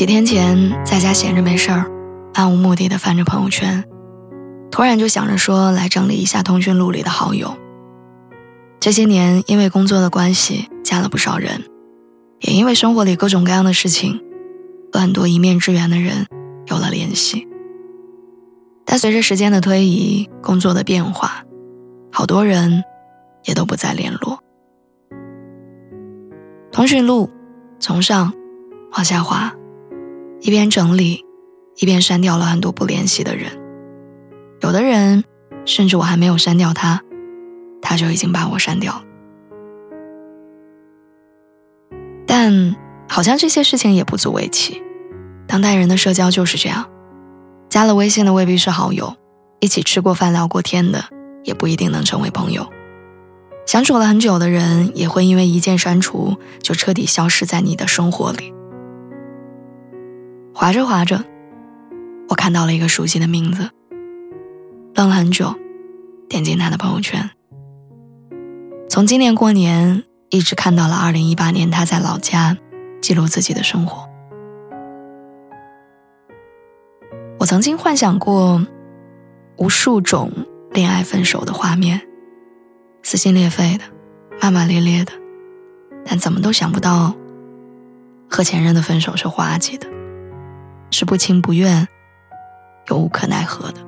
几天前，在家闲着没事儿，漫无目的的翻着朋友圈，突然就想着说来整理一下通讯录里的好友。这些年，因为工作的关系，加了不少人，也因为生活里各种各样的事情，和很多一面之缘的人有了联系。但随着时间的推移，工作的变化，好多人也都不再联络。通讯录从上往下滑，一边整理，一边删掉了很多不联系的人。有的人，甚至我还没有删掉他，他就已经把我删掉了。但好像这些事情也不足为奇，当代人的社交就是这样。加了微信的未必是好友，一起吃过饭聊过天的也不一定能成为朋友。相处了很久的人，也会因为一键删除就彻底消失在你的生活里。划着划着，我看到了一个熟悉的名字，愣了很久，点进他的朋友圈。从今年过年一直看到了二零一八年，他在老家记录自己的生活。我曾经幻想过无数种恋爱分手的画面，撕心裂肺的，骂骂咧咧的，但怎么都想不到，和前任的分手是滑稽的，是不情不愿又无可奈何的。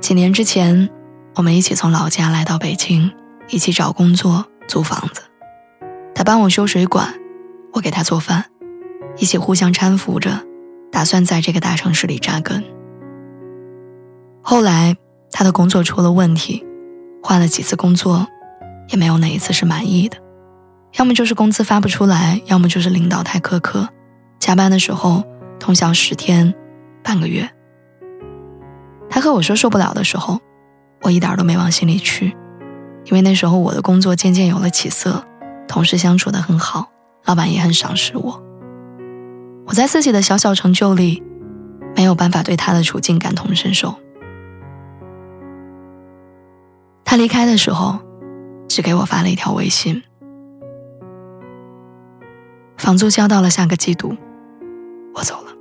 几年之前，我们一起从老家来到北京，一起找工作、租房子，他帮我修水管，我给他做饭。一起互相搀扶着，打算在这个大城市里扎根。后来他的工作出了问题，换了几次工作，也没有哪一次是满意的。要么就是工资发不出来，要么就是领导太苛刻，加班的时候通宵十天、半个月。他和我说受不了的时候，我一点都没往心里去，因为那时候我的工作渐渐有了起色，同事相处的很好，老板也很赏识我。我在自己的小小成就里，没有办法对他的处境感同身受。他离开的时候，只给我发了一条微信：“房租交到了下个季度，我走了。”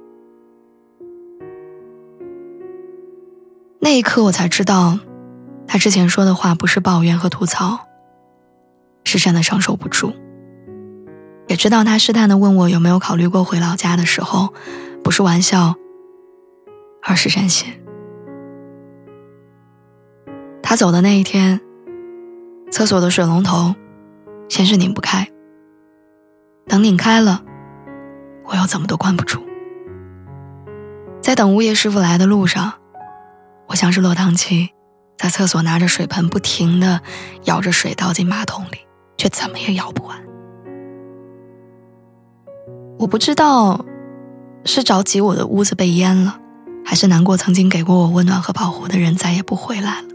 那一刻，我才知道，他之前说的话不是抱怨和吐槽，是真的承受不住。也知道他试探的问我有没有考虑过回老家的时候，不是玩笑，而是真心。他走的那一天，厕所的水龙头先是拧不开，等拧开了，我又怎么都关不住。在等物业师傅来的路上，我像是落汤鸡，在厕所拿着水盆不停的舀着水倒进马桶里，却怎么也舀不完。我不知道，是着急我的屋子被淹了，还是难过曾经给过我温暖和保护的人再也不回来了。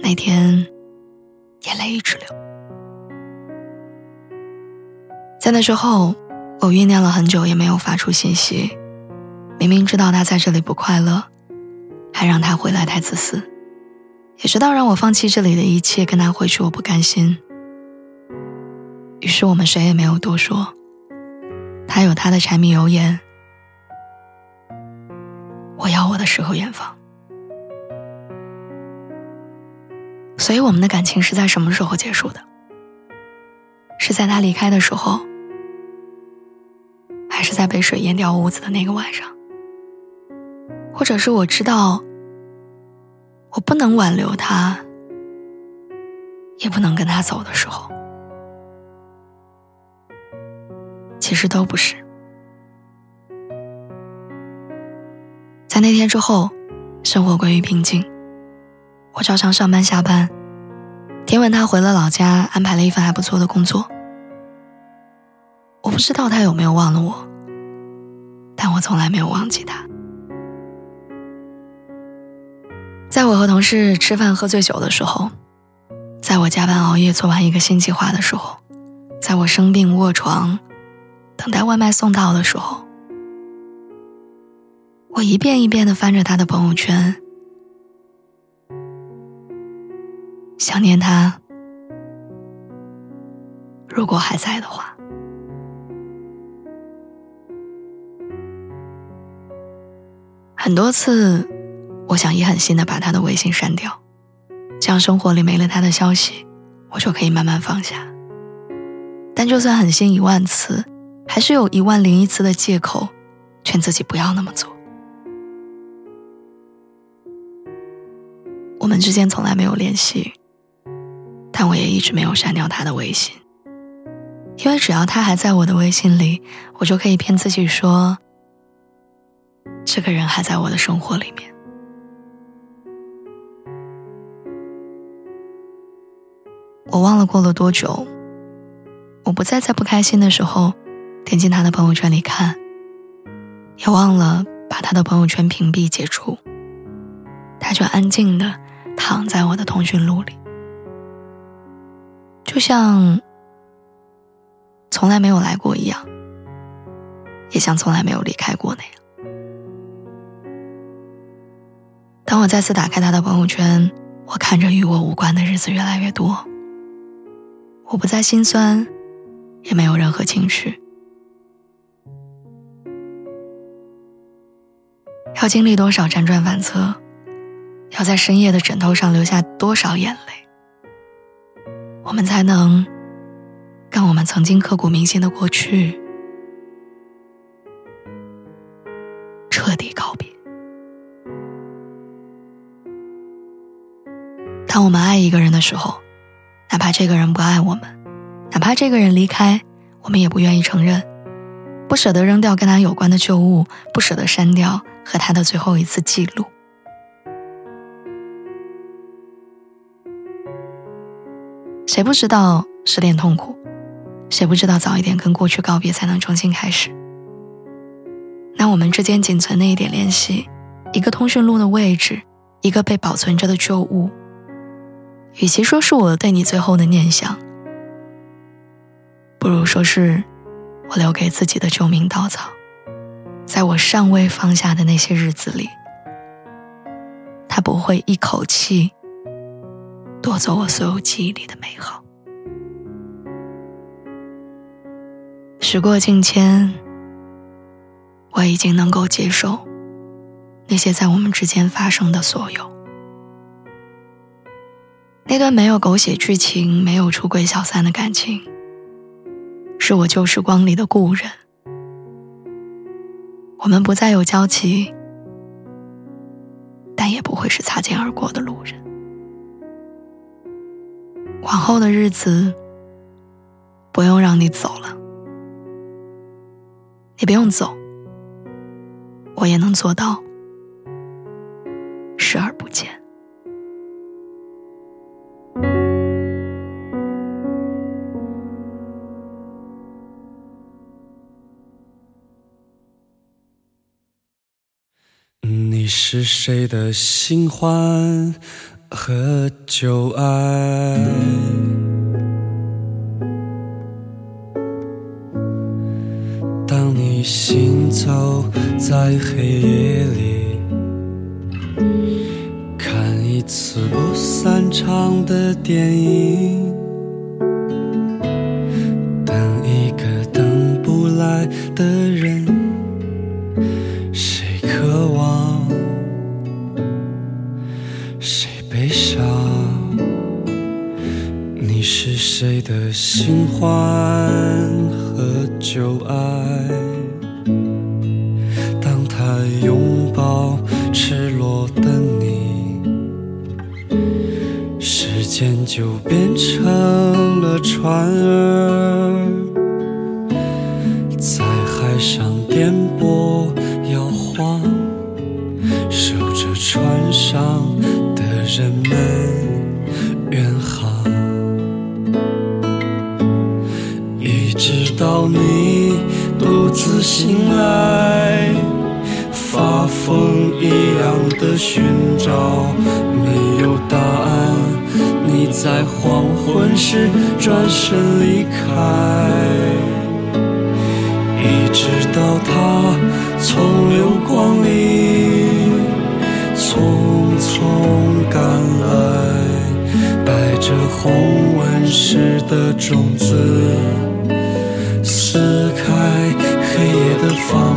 那天，眼泪一直流。那之后，我酝酿了很久也没有发出信息。明明知道他在这里不快乐，还让他回来太自私，也知道让我放弃这里的一切跟他回去我不甘心。于是我们谁也没有多说。他有他的柴米油盐，我要我的诗和远方。所以我们的感情是在什么时候结束的？是在他离开的时候，还是在被水淹掉屋子的那个晚上？或者是我知道，我不能挽留他，也不能跟他走的时候？其实都不是。在那天之后，生活归于平静，我照常上班下班。听闻他回了老家，安排了一份还不错的工作。我不知道他有没有忘了，我从来没有忘记他。在我和同事吃饭喝醉酒的时候，在我加班熬夜做完一个新计划的时候，在我生病卧床，等待外卖送到的时候，我一遍一遍的翻着他的朋友圈，想念他。如果还在的话。很多次，我想一狠心的把他的微信删掉，这样生活里没了他的消息，我就可以慢慢放下。但就算狠心一万次，还是有一万零一次的借口，劝自己不要那么做。我们之间从来没有联系，但我也一直没有删掉他的微信，因为只要他还在我的微信里，我就可以骗自己说。这个人还在我的生活里面。我忘了过了多久，我不再在不开心的时候点进他的朋友圈里看，也忘了把他的朋友圈屏蔽解除。他就安静的躺在我的通讯录里，就像从来没有来过一样，也像从来没有离开过那样。当我再次打开他的朋友圈，我看着与我无关的日子越来越多。我不再心酸，也没有任何情绪。要经历多少辗转反侧，要在深夜的枕头上流下多少眼泪，我们才能跟我们曾经刻骨铭心的过去当我们爱一个人的时候，哪怕这个人不爱我们，哪怕这个人离开，我们也不愿意承认，不舍得扔掉跟他有关的旧物，不舍得删掉和他的最后一次记录。谁不知道失恋痛苦？谁不知道早一点跟过去告别才能重新开始？那我们之间仅存的一点联系，一个通讯录的位置，一个被保存着的旧物。与其说是我对你最后的念想，不如说是我留给自己的救命稻草。在我尚未放下的那些日子里，他不会一口气夺走我所有记忆里的美好。时过境迁，我已经能够接受那些在我们之间发生的所有。那段没有狗血剧情、没有出轨小三的感情，是我旧时光里的故人。我们不再有交集，但也不会是擦肩而过的路人。往后的日子，不用让你走了，你不用走，我也能做到是谁的新欢和旧爱？当你行走在黑夜里，看一次不散场的电影，等一个等不来的了船儿，在海上颠簸摇晃，守着船上的人们远航。一直到你独。自醒来，发疯一样的寻找，在黄昏时转身离开，一直到他从流光里匆匆赶来，带着红纹石的种子。撕开黑夜的防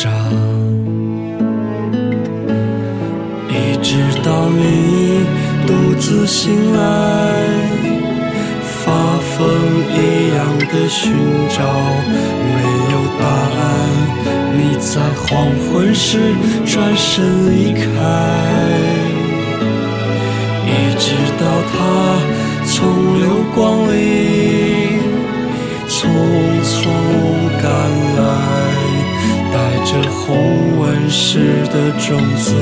长，一直到你独自醒来，发疯一样的寻找，没有答案。你在黄昏时转身离开，一直到他从流光里匆匆，着红纹石的种子，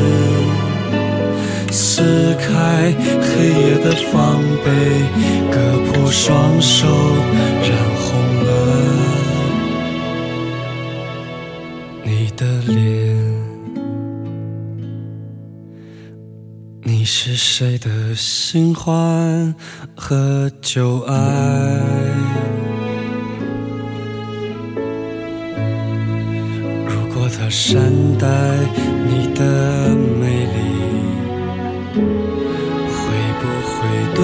撕开黑夜的防备，割破双手，染红了你的脸。你是谁的新欢和旧爱？我善待你的美丽，会不会对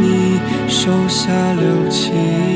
你手下留情？